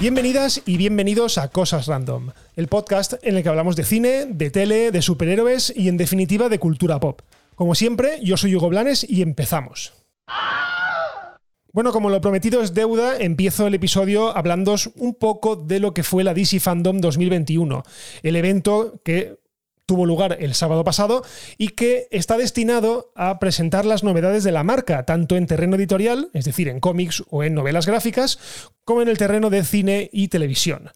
Bienvenidas y bienvenidos a Cosas Random, el podcast en el que hablamos de cine, de tele, de superhéroes y en definitiva de cultura pop. Como siempre, yo soy Hugo Blanes y empezamos. Bueno, como lo prometido es deuda, empiezo el episodio hablando un poco de lo que fue la DC Fandom 2021, el evento que tuvo lugar el sábado pasado y que está destinado a presentar las novedades de la marca, tanto en terreno editorial, es decir, en cómics o en novelas gráficas, como en el terreno de cine y televisión.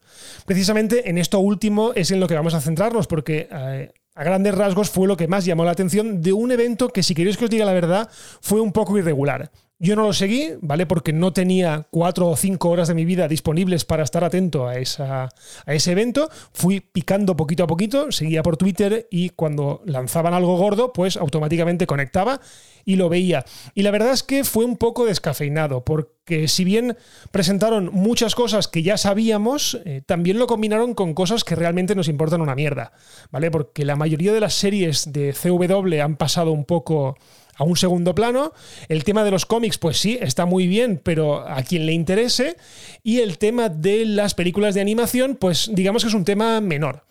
Precisamente en esto último es en lo que vamos a centrarnos, porque... Eh, a grandes rasgos fue lo que más llamó la atención de un evento que, si queréis que os diga la verdad, fue un poco irregular. Yo no lo seguí, ¿vale? Porque no tenía cuatro o cinco horas de mi vida disponibles para estar atento a, esa, a ese evento. Fui picando poquito a poquito, seguía por Twitter y cuando lanzaban algo gordo, pues automáticamente conectaba y lo veía. Y la verdad es que fue un poco descafeinado, porque si bien presentaron muchas cosas que ya sabíamos, eh, también lo combinaron con cosas que realmente nos importan una mierda, ¿vale? Porque la mayoría de las series de CW han pasado un poco a un segundo plano. El tema de los cómics, pues sí, está muy bien, pero a quien le interese. Y el tema de las películas de animación, pues digamos que es un tema menor.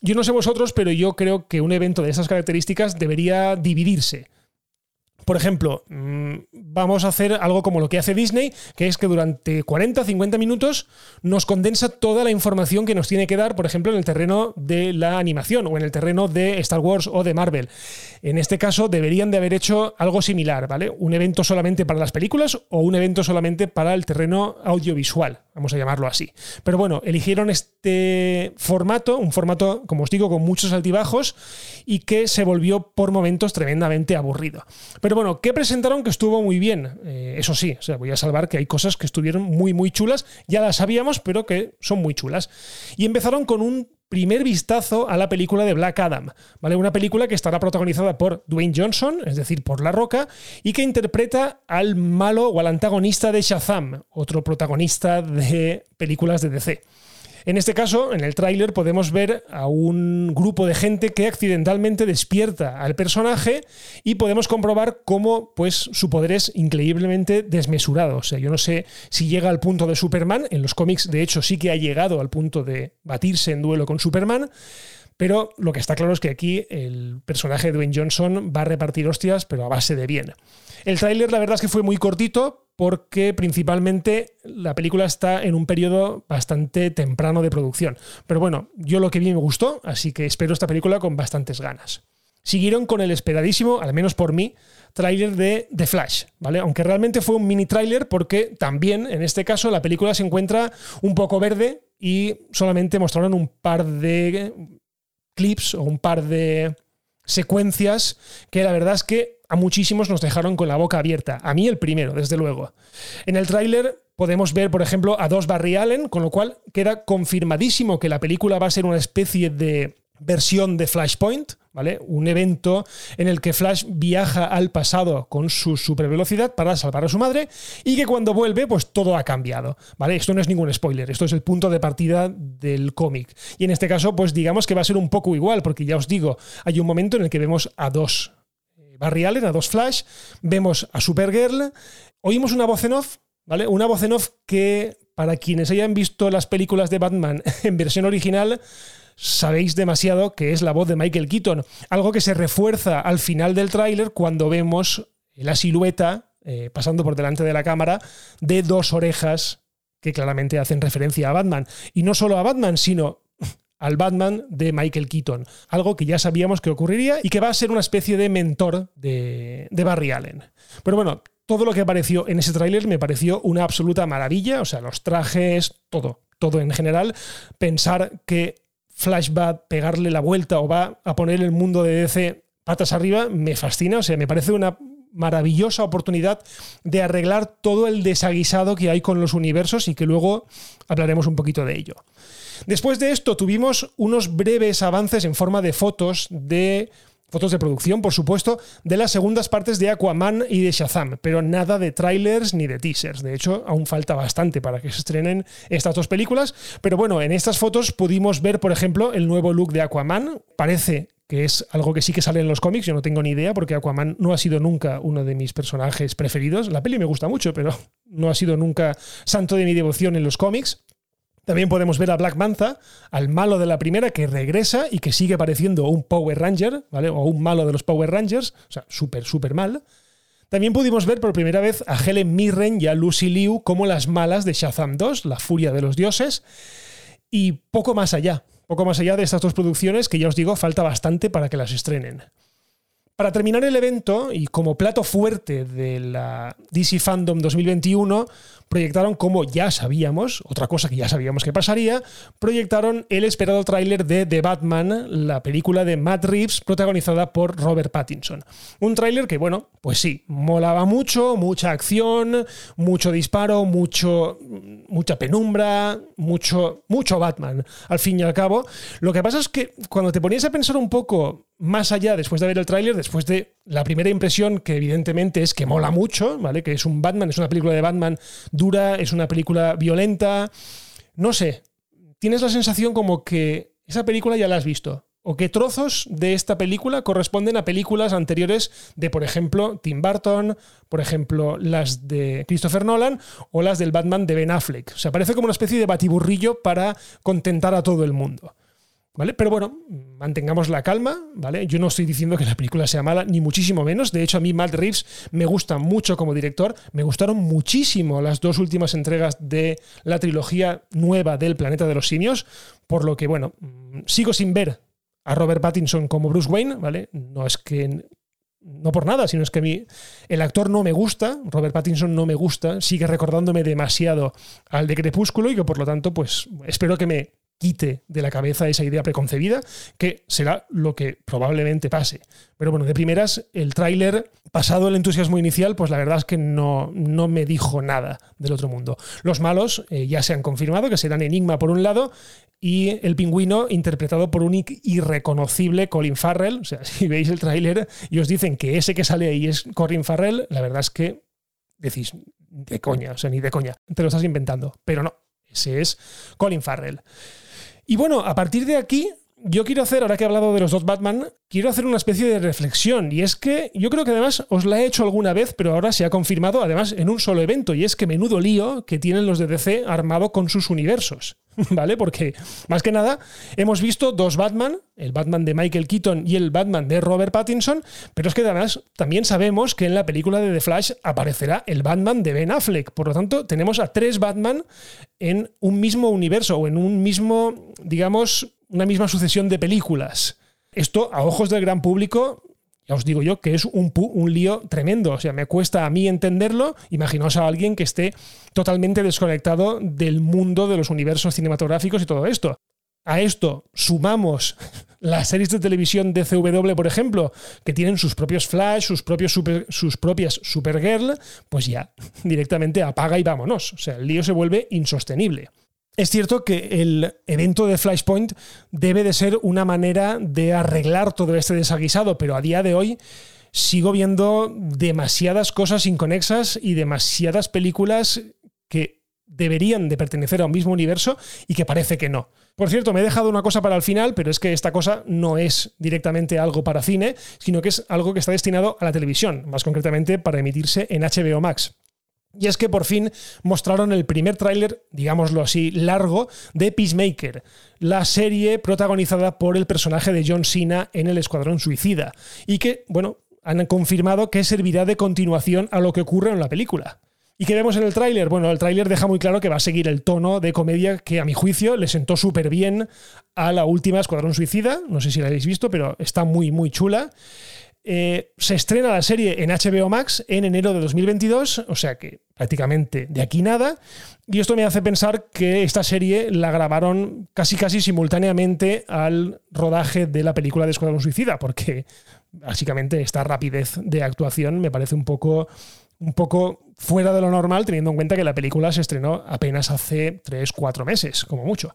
Yo no sé vosotros, pero yo creo que un evento de esas características debería dividirse por ejemplo, mm, vamos a hacer algo como lo que hace Disney, que es que durante 40, 50 minutos nos condensa toda la información que nos tiene que dar, por ejemplo, en el terreno de la animación o en el terreno de Star Wars o de Marvel. En este caso, deberían de haber hecho algo similar, ¿vale? Un evento solamente para las películas o un evento solamente para el terreno audiovisual, vamos a llamarlo así. Pero bueno, eligieron este formato, un formato, como os digo, con muchos altibajos y que se volvió por momentos tremendamente aburrido. Pero bueno, ¿qué presentaron que estuvo muy bien? Eh, eso sí, o sea, voy a salvar que hay cosas que estuvieron muy, muy chulas. Ya las sabíamos, pero que son muy chulas. Y empezaron con un primer vistazo a la película de Black Adam, ¿vale? Una película que estará protagonizada por Dwayne Johnson, es decir, por La Roca, y que interpreta al malo o al antagonista de Shazam, otro protagonista de películas de DC. En este caso, en el tráiler podemos ver a un grupo de gente que accidentalmente despierta al personaje y podemos comprobar cómo pues, su poder es increíblemente desmesurado. O sea, yo no sé si llega al punto de Superman, en los cómics de hecho sí que ha llegado al punto de batirse en duelo con Superman, pero lo que está claro es que aquí el personaje de Dwayne Johnson va a repartir hostias, pero a base de bien. El tráiler la verdad es que fue muy cortito porque principalmente la película está en un periodo bastante temprano de producción. Pero bueno, yo lo que vi me gustó, así que espero esta película con bastantes ganas. Siguieron con el esperadísimo, al menos por mí, tráiler de The Flash, ¿vale? Aunque realmente fue un mini tráiler porque también en este caso la película se encuentra un poco verde y solamente mostraron un par de clips o un par de secuencias que la verdad es que a muchísimos nos dejaron con la boca abierta. A mí el primero, desde luego. En el tráiler podemos ver, por ejemplo, a dos Barry Allen, con lo cual queda confirmadísimo que la película va a ser una especie de versión de Flashpoint, ¿vale? Un evento en el que Flash viaja al pasado con su supervelocidad para salvar a su madre y que cuando vuelve, pues todo ha cambiado, ¿vale? Esto no es ningún spoiler, esto es el punto de partida del cómic. Y en este caso, pues digamos que va a ser un poco igual, porque ya os digo, hay un momento en el que vemos a dos eh, Barry Allen, a dos Flash, vemos a Supergirl, oímos una voz en off, ¿vale? Una voz en off que, para quienes hayan visto las películas de Batman en versión original, sabéis demasiado que es la voz de Michael Keaton, algo que se refuerza al final del tráiler cuando vemos la silueta eh, pasando por delante de la cámara de dos orejas que claramente hacen referencia a Batman. Y no solo a Batman, sino al Batman de Michael Keaton. Algo que ya sabíamos que ocurriría y que va a ser una especie de mentor de, de Barry Allen. Pero bueno, todo lo que apareció en ese tráiler me pareció una absoluta maravilla. O sea, los trajes, todo, todo en general. Pensar que Flash va a pegarle la vuelta o va a poner el mundo de DC patas arriba, me fascina. O sea, me parece una maravillosa oportunidad de arreglar todo el desaguisado que hay con los universos y que luego hablaremos un poquito de ello. Después de esto tuvimos unos breves avances en forma de fotos de fotos de producción, por supuesto, de las segundas partes de Aquaman y de Shazam, pero nada de trailers ni de teasers. De hecho, aún falta bastante para que se estrenen estas dos películas. Pero bueno, en estas fotos pudimos ver, por ejemplo, el nuevo look de Aquaman. Parece que es algo que sí que sale en los cómics, yo no tengo ni idea, porque Aquaman no ha sido nunca uno de mis personajes preferidos. La peli me gusta mucho, pero no ha sido nunca santo de mi devoción en los cómics. También podemos ver a Black Manta, al malo de la primera, que regresa y que sigue pareciendo un Power Ranger, ¿vale? O un malo de los Power Rangers, o sea, súper, súper mal. También pudimos ver por primera vez a Helen Mirren y a Lucy Liu como las malas de Shazam 2, La Furia de los Dioses, y poco más allá, poco más allá de estas dos producciones que ya os digo, falta bastante para que las estrenen. Para terminar el evento, y como plato fuerte de la DC Fandom 2021, proyectaron, como ya sabíamos, otra cosa que ya sabíamos que pasaría, proyectaron el esperado tráiler de The Batman, la película de Matt Reeves, protagonizada por Robert Pattinson. Un tráiler que, bueno, pues sí, molaba mucho, mucha acción, mucho disparo, mucho, mucha penumbra, mucho, mucho Batman, al fin y al cabo. Lo que pasa es que cuando te ponías a pensar un poco más allá, después de ver el tráiler, después de la primera impresión, que evidentemente es que mola mucho, ¿vale? Que es un Batman, es una película de Batman dura, es una película violenta. No sé, tienes la sensación como que esa película ya la has visto. O que trozos de esta película corresponden a películas anteriores de, por ejemplo, Tim Burton, por ejemplo, las de Christopher Nolan o las del Batman de Ben Affleck. O sea, parece como una especie de batiburrillo para contentar a todo el mundo. ¿Vale? Pero bueno, mantengamos la calma, ¿vale? Yo no estoy diciendo que la película sea mala, ni muchísimo menos. De hecho, a mí Matt Reeves me gusta mucho como director. Me gustaron muchísimo las dos últimas entregas de la trilogía nueva del Planeta de los Simios. Por lo que, bueno, sigo sin ver a Robert Pattinson como Bruce Wayne, ¿vale? No es que. No por nada, sino es que a mí el actor no me gusta, Robert Pattinson no me gusta, sigue recordándome demasiado al de Crepúsculo y que por lo tanto, pues espero que me quite de la cabeza esa idea preconcebida, que será lo que probablemente pase. Pero bueno, de primeras, el tráiler, pasado el entusiasmo inicial, pues la verdad es que no, no me dijo nada del otro mundo. Los malos eh, ya se han confirmado, que serán Enigma por un lado y el pingüino interpretado por un irreconocible Colin Farrell. O sea, si veis el tráiler y os dicen que ese que sale ahí es Colin Farrell, la verdad es que decís, de coña, o sea, ni de coña, te lo estás inventando. Pero no, ese es Colin Farrell. Y bueno, a partir de aquí, yo quiero hacer, ahora que he hablado de los dos Batman, quiero hacer una especie de reflexión. Y es que yo creo que además os la he hecho alguna vez, pero ahora se ha confirmado, además, en un solo evento. Y es que menudo lío que tienen los de DC armado con sus universos. ¿Vale? Porque, más que nada, hemos visto dos Batman, el Batman de Michael Keaton y el Batman de Robert Pattinson, pero es que además también sabemos que en la película de The Flash aparecerá el Batman de Ben Affleck. Por lo tanto, tenemos a tres Batman en un mismo universo o en un mismo, digamos, una misma sucesión de películas. Esto, a ojos del gran público, ya os digo yo que es un, un, lío tremendo. O sea, me cuesta a mí entenderlo. Imaginaos a alguien que esté totalmente desconectado del mundo de los universos cinematográficos y todo esto. A esto sumamos las series de televisión de CW, por ejemplo, que tienen sus propios Flash, sus, propios sus propias Supergirl, pues ya directamente apaga y vámonos. O sea, el lío se vuelve insostenible. Es cierto que el evento de Flashpoint debe de ser una manera de arreglar todo este desaguisado, pero a día de hoy sigo viendo demasiadas cosas inconexas y demasiadas películas que deberían de pertenecer a un mismo universo y que parece que no. Por cierto, me he dejado una cosa para el final, pero es que esta cosa no es directamente algo para cine, sino que es algo que está destinado a la televisión, más concretamente para emitirse en HBO Max. Y es que por fin mostraron el primer tráiler, digámoslo así, largo de Peacemaker, la serie protagonizada por el personaje de John Cena en el Escuadrón Suicida, y que, bueno, han confirmado que servirá de continuación a lo que ocurre en la película. ¿Y qué vemos en el tráiler? Bueno, el tráiler deja muy claro que va a seguir el tono de comedia que a mi juicio le sentó súper bien a la última Escuadrón Suicida, no sé si la habéis visto, pero está muy, muy chula. Eh, se estrena la serie en HBO Max en enero de 2022, o sea que prácticamente de aquí nada. Y esto me hace pensar que esta serie la grabaron casi casi simultáneamente al rodaje de la película de Escuadrón Suicida, porque básicamente esta rapidez de actuación me parece un poco, un poco fuera de lo normal, teniendo en cuenta que la película se estrenó apenas hace 3-4 meses, como mucho.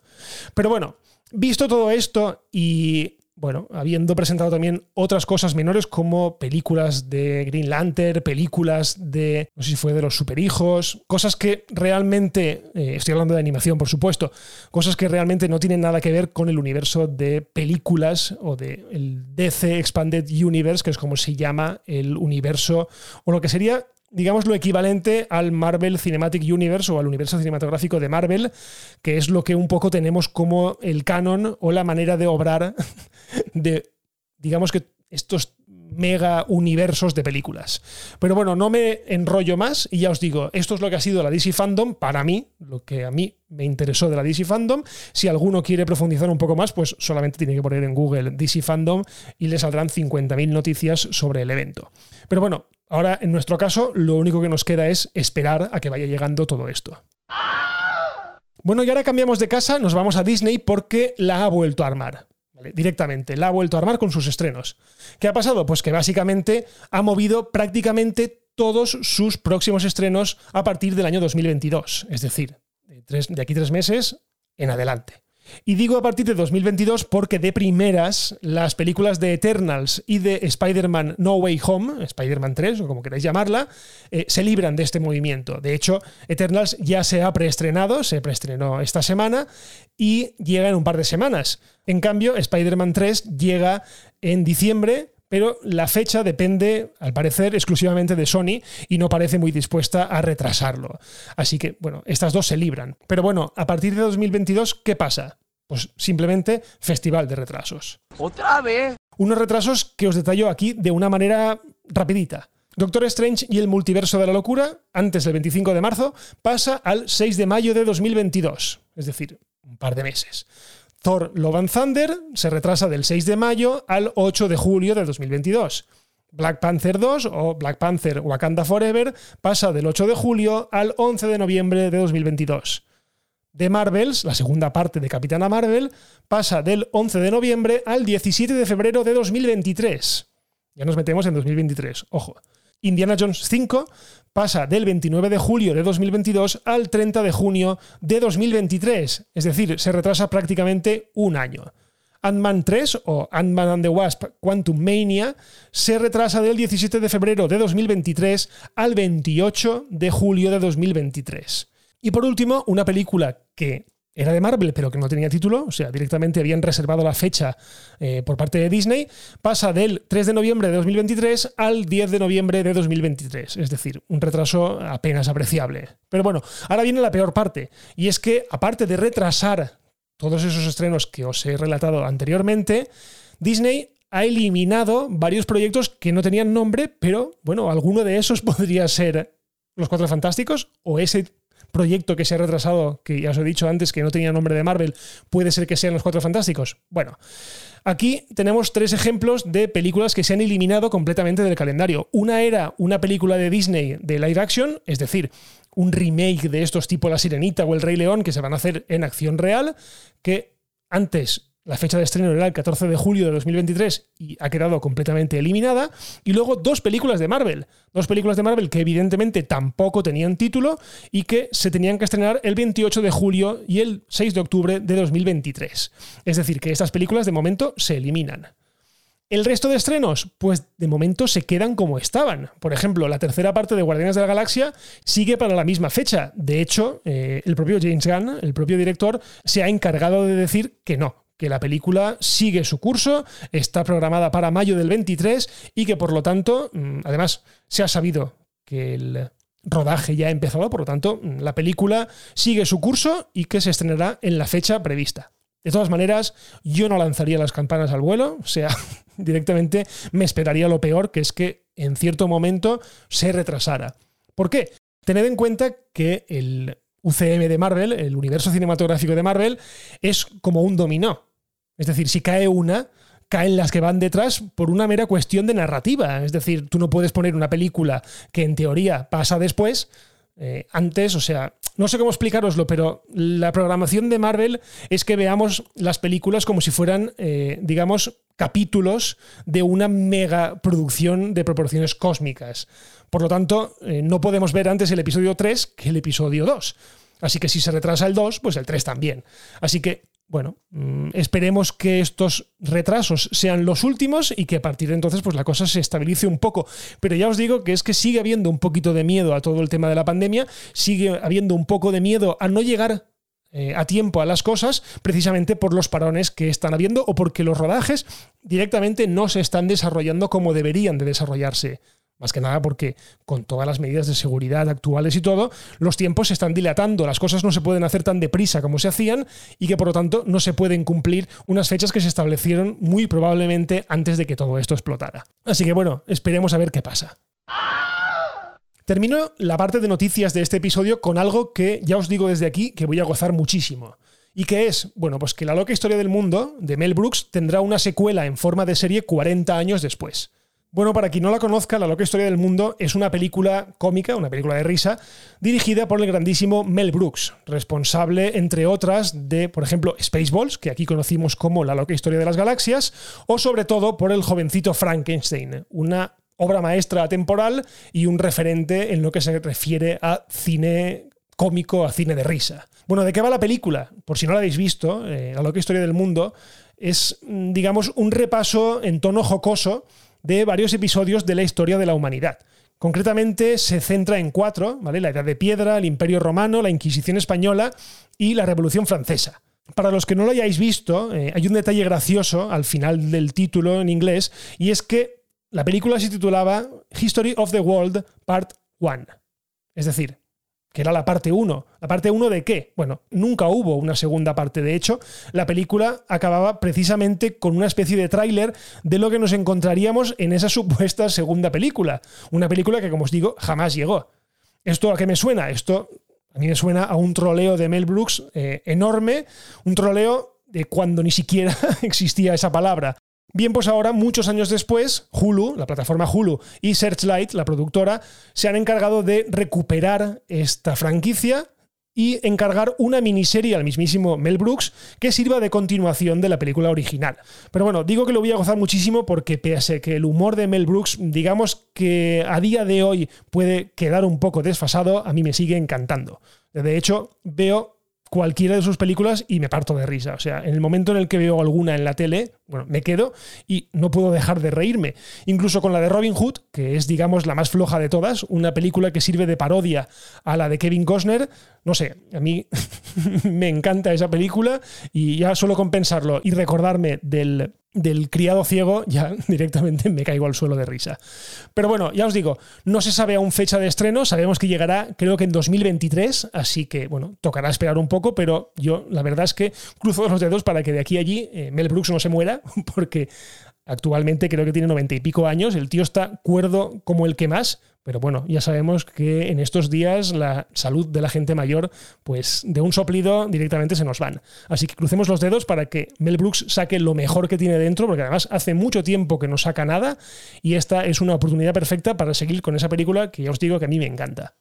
Pero bueno, visto todo esto y bueno, habiendo presentado también otras cosas menores como películas de Green Lantern, películas de, no sé si fue de los superhijos, cosas que realmente, eh, estoy hablando de animación por supuesto, cosas que realmente no tienen nada que ver con el universo de películas o el DC Expanded Universe, que es como se llama el universo, o lo que sería digamos, lo equivalente al Marvel Cinematic Universe o al universo cinematográfico de Marvel, que es lo que un poco tenemos como el canon o la manera de obrar de, digamos que estos mega universos de películas. Pero bueno, no me enrollo más y ya os digo, esto es lo que ha sido la DC Fandom para mí, lo que a mí me interesó de la DC Fandom. Si alguno quiere profundizar un poco más, pues solamente tiene que poner en Google DC Fandom y le saldrán 50.000 noticias sobre el evento. Pero bueno, ahora en nuestro caso lo único que nos queda es esperar a que vaya llegando todo esto. Bueno, y ahora cambiamos de casa, nos vamos a Disney porque la ha vuelto a armar directamente. La ha vuelto a armar con sus estrenos. ¿Qué ha pasado? Pues que básicamente ha movido prácticamente todos sus próximos estrenos a partir del año 2022. Es decir, de, de aquí tres meses en adelante. Y digo a partir de 2022 porque de primeras las películas de Eternals y de Spider-Man No Way Home, Spider-Man 3 o como queráis llamarla, eh, se libran de este movimiento. De hecho, Eternals ya se ha preestrenado, se preestrenó esta semana y llega en un par de semanas. En cambio, Spider-Man 3 llega en diciembre pero la fecha depende, al parecer, exclusivamente de Sony y no parece muy dispuesta a retrasarlo. Así que, bueno, estas dos se libran. Pero bueno, a partir de 2022, ¿qué pasa? Pues simplemente festival de retrasos. ¿Otra vez? Unos retrasos que os detallo aquí de una manera rapidita. Doctor Strange y el multiverso de la locura, antes del 25 de marzo, pasa al 6 de mayo de 2022, es decir, un par de meses. Thor Love and Thunder se retrasa del 6 de mayo al 8 de julio de 2022. Black Panther 2 o Black Panther Wakanda Forever pasa del 8 de julio al 11 de noviembre de 2022. The Marvels, la segunda parte de Capitana Marvel, pasa del 11 de noviembre al 17 de febrero de 2023. Ya nos metemos en 2023, ojo. Indiana Jones 5 pasa del 29 de julio de 2022 al 30 de junio de 2023, es decir, se retrasa prácticamente un año. Ant-Man 3 o Ant-Man and the Wasp Quantum Mania se retrasa del 17 de febrero de 2023 al 28 de julio de 2023. Y por último, una película que era de Marvel, pero que no tenía título, o sea, directamente habían reservado la fecha eh, por parte de Disney, pasa del 3 de noviembre de 2023 al 10 de noviembre de 2023, es decir, un retraso apenas apreciable. Pero bueno, ahora viene la peor parte, y es que aparte de retrasar todos esos estrenos que os he relatado anteriormente, Disney ha eliminado varios proyectos que no tenían nombre, pero bueno, alguno de esos podría ser Los Cuatro Fantásticos o ese proyecto que se ha retrasado, que ya os he dicho antes que no tenía nombre de Marvel, puede ser que sean los Cuatro Fantásticos. Bueno, aquí tenemos tres ejemplos de películas que se han eliminado completamente del calendario. Una era una película de Disney de live action, es decir, un remake de estos tipo La Sirenita o El Rey León que se van a hacer en acción real, que antes la fecha de estreno era el 14 de julio de 2023 y ha quedado completamente eliminada. Y luego dos películas de Marvel. Dos películas de Marvel que evidentemente tampoco tenían título y que se tenían que estrenar el 28 de julio y el 6 de octubre de 2023. Es decir, que estas películas de momento se eliminan. El resto de estrenos, pues de momento se quedan como estaban. Por ejemplo, la tercera parte de Guardianes de la Galaxia sigue para la misma fecha. De hecho, eh, el propio James Gunn, el propio director, se ha encargado de decir que no, que la película sigue su curso, está programada para mayo del 23 y que por lo tanto, mm, además, se ha sabido que el rodaje ya ha empezado, por lo tanto, mm, la película sigue su curso y que se estrenará en la fecha prevista. De todas maneras, yo no lanzaría las campanas al vuelo, o sea, directamente me esperaría lo peor, que es que en cierto momento se retrasara. ¿Por qué? Tened en cuenta que el UCM de Marvel, el universo cinematográfico de Marvel, es como un dominó. Es decir, si cae una, caen las que van detrás por una mera cuestión de narrativa. Es decir, tú no puedes poner una película que en teoría pasa después, eh, antes, o sea, no sé cómo explicaroslo, pero la programación de Marvel es que veamos las películas como si fueran, eh, digamos, capítulos de una mega producción de proporciones cósmicas. Por lo tanto, eh, no podemos ver antes el episodio 3 que el episodio 2. Así que si se retrasa el 2, pues el 3 también. Así que bueno, mm, esperemos que estos retrasos sean los últimos y que a partir de entonces pues la cosa se estabilice un poco. Pero ya os digo que es que sigue habiendo un poquito de miedo a todo el tema de la pandemia, sigue habiendo un poco de miedo a no llegar eh, a tiempo a las cosas precisamente por los parones que están habiendo o porque los rodajes directamente no se están desarrollando como deberían de desarrollarse. Más que nada porque con todas las medidas de seguridad actuales y todo, los tiempos se están dilatando, las cosas no se pueden hacer tan deprisa como se hacían y que por lo tanto no se pueden cumplir unas fechas que se establecieron muy probablemente antes de que todo esto explotara. Así que bueno, esperemos a ver qué pasa. Termino la parte de noticias de este episodio con algo que ya os digo desde aquí que voy a gozar muchísimo. ¿Y qué es? Bueno, pues que La loca historia del mundo de Mel Brooks tendrá una secuela en forma de serie 40 años después. Bueno, para quien no la conozca, La loca historia del mundo es una película cómica, una película de risa, dirigida por el grandísimo Mel Brooks, responsable, entre otras, de, por ejemplo, Spaceballs, que aquí conocimos como La loca historia de las galaxias, o sobre todo por El jovencito Frankenstein, una obra maestra temporal y un referente en lo que se refiere a cine cómico, a cine de risa. Bueno, ¿de qué va la película? Por si no la habéis visto, eh, La loca historia del mundo es, mm, digamos, un repaso en tono jocoso de varios episodios de la historia de la humanidad. Concretamente se centra en cuatro, ¿vale? La Edad de Piedra, el Imperio Romano, la Inquisición Española y la Revolución Francesa. Para los que no lo hayáis visto, eh, hay un detalle gracioso al final del título en inglés, y es que la película se titulaba History of the World Part 1. Es decir, que era la parte 1. ¿La parte 1 de qué? Bueno, nunca hubo una segunda parte. De hecho, la película acababa precisamente con una especie de tráiler de lo que nos encontraríamos en esa supuesta segunda película. Una película que, como os digo, jamás llegó. ¿Esto a qué me suena? Esto a mí me suena a un troleo de Mel Brooks eh, enorme, un troleo de cuando ni siquiera existía esa palabra. Bien, pues ahora, muchos años después, Hulu, la plataforma Hulu y Searchlight, la productora, se han encargado de recuperar esta franquicia y encargar una miniserie al mismísimo Mel Brooks que sirva de continuación de la película original. Pero bueno, digo que lo voy a gozar muchísimo porque pese que el humor de Mel Brooks, digamos que a día de hoy puede quedar un poco desfasado, a mí me sigue encantando. De hecho, veo cualquiera de sus películas y me parto de risa. O sea, en el momento en el que veo alguna en la tele, bueno, me quedo y no puedo dejar de reírme. Incluso con la de Robin Hood, que es, digamos, la más floja de todas, una película que sirve de parodia a la de Kevin Costner, no sé, a mí me encanta esa película y ya solo con pensarlo y recordarme del del criado ciego, ya directamente me caigo al suelo de risa. Pero bueno, ya os digo, no se sabe aún fecha de estreno, sabemos que llegará creo que en 2023, así que bueno, tocará esperar un poco, pero yo la verdad es que cruzo los dedos para que de aquí a allí eh, Mel Brooks no se muera, porque actualmente creo que tiene noventa y pico años, el tío está cuerdo como el que más, pero bueno, ya sabemos que en estos días la salud de la gente mayor, pues de un soplido directamente se nos van. Así que crucemos los dedos para que Mel Brooks saque lo mejor que tiene dentro, porque además hace mucho tiempo que no saca nada y esta es una oportunidad perfecta para seguir con esa película que ya os digo que a mí me encanta.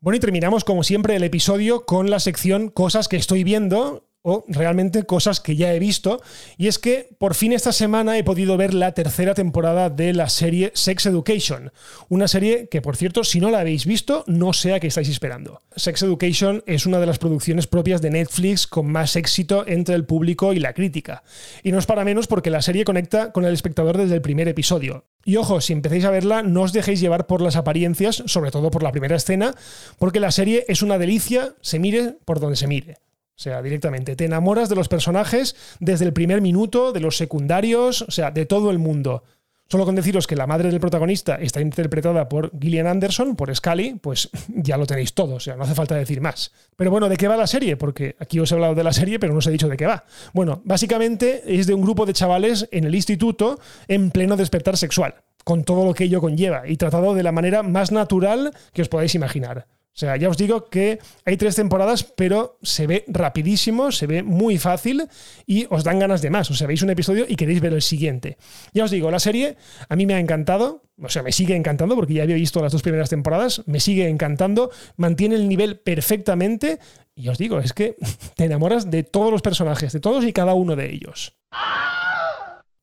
Bueno, y terminamos como siempre el episodio con la sección Cosas que estoy viendo o realmente cosas que ya he visto. Y es que por fin esta semana he podido ver la tercera temporada de la serie Sex Education. Una serie que, por cierto, si no la habéis visto, no sé a qué estáis esperando. Sex Education es una de las producciones propias de Netflix con más éxito entre el público y la crítica. Y no es para menos porque la serie conecta con el espectador desde el primer episodio. Y ojo, si empecéis a verla, no os dejéis llevar por las apariencias, sobre todo por la primera escena, porque la serie es una delicia, se mire por donde se mire. O sea, directamente. Te enamoras de los personajes desde el primer minuto, de los secundarios, o sea, de todo el mundo. Solo con deciros que la madre del protagonista está interpretada por Gillian Anderson, por Scully, pues ya lo tenéis todo, o sea, no hace falta decir más. Pero bueno, ¿de qué va la serie? Porque aquí os he hablado de la serie, pero no os he dicho de qué va. Bueno, básicamente es de un grupo de chavales en el instituto en pleno despertar sexual, con todo lo que ello conlleva, y tratado de la manera más natural que os podáis imaginar. O sea, ya os digo que hay tres temporadas, pero se ve rapidísimo, se ve muy fácil y os dan ganas de más. O sea, veis un episodio y queréis ver el siguiente. Ya os digo, la serie a mí me ha encantado, o sea, me sigue encantando porque ya había visto las dos primeras temporadas, me sigue encantando, mantiene el nivel perfectamente y os digo, es que te enamoras de todos los personajes, de todos y cada uno de ellos.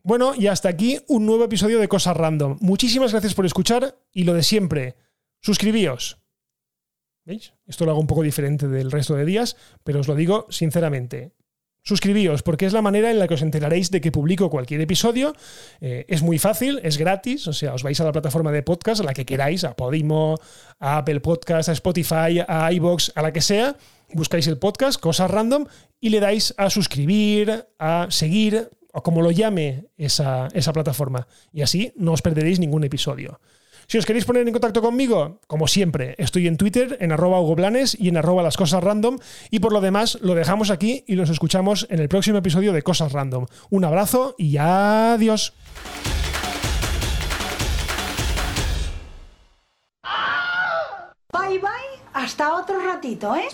Bueno, y hasta aquí un nuevo episodio de Cosas Random. Muchísimas gracias por escuchar y lo de siempre, suscribíos ¿Veis? Esto lo hago un poco diferente del resto de días, pero os lo digo sinceramente. Suscribíos, porque es la manera en la que os enteraréis de que publico cualquier episodio. Eh, es muy fácil, es gratis, o sea, os vais a la plataforma de podcast, a la que queráis, a Podimo, a Apple Podcast, a Spotify, a iBox, a la que sea, buscáis el podcast, cosas random, y le dais a suscribir, a seguir, o como lo llame esa, esa plataforma. Y así no os perderéis ningún episodio. Si os queréis poner en contacto conmigo, como siempre, estoy en Twitter, en arroba Blanes y en arroba las cosas random. Y por lo demás, lo dejamos aquí y nos escuchamos en el próximo episodio de Cosas Random. Un abrazo y adiós. Bye bye, hasta otro ratito, ¿eh?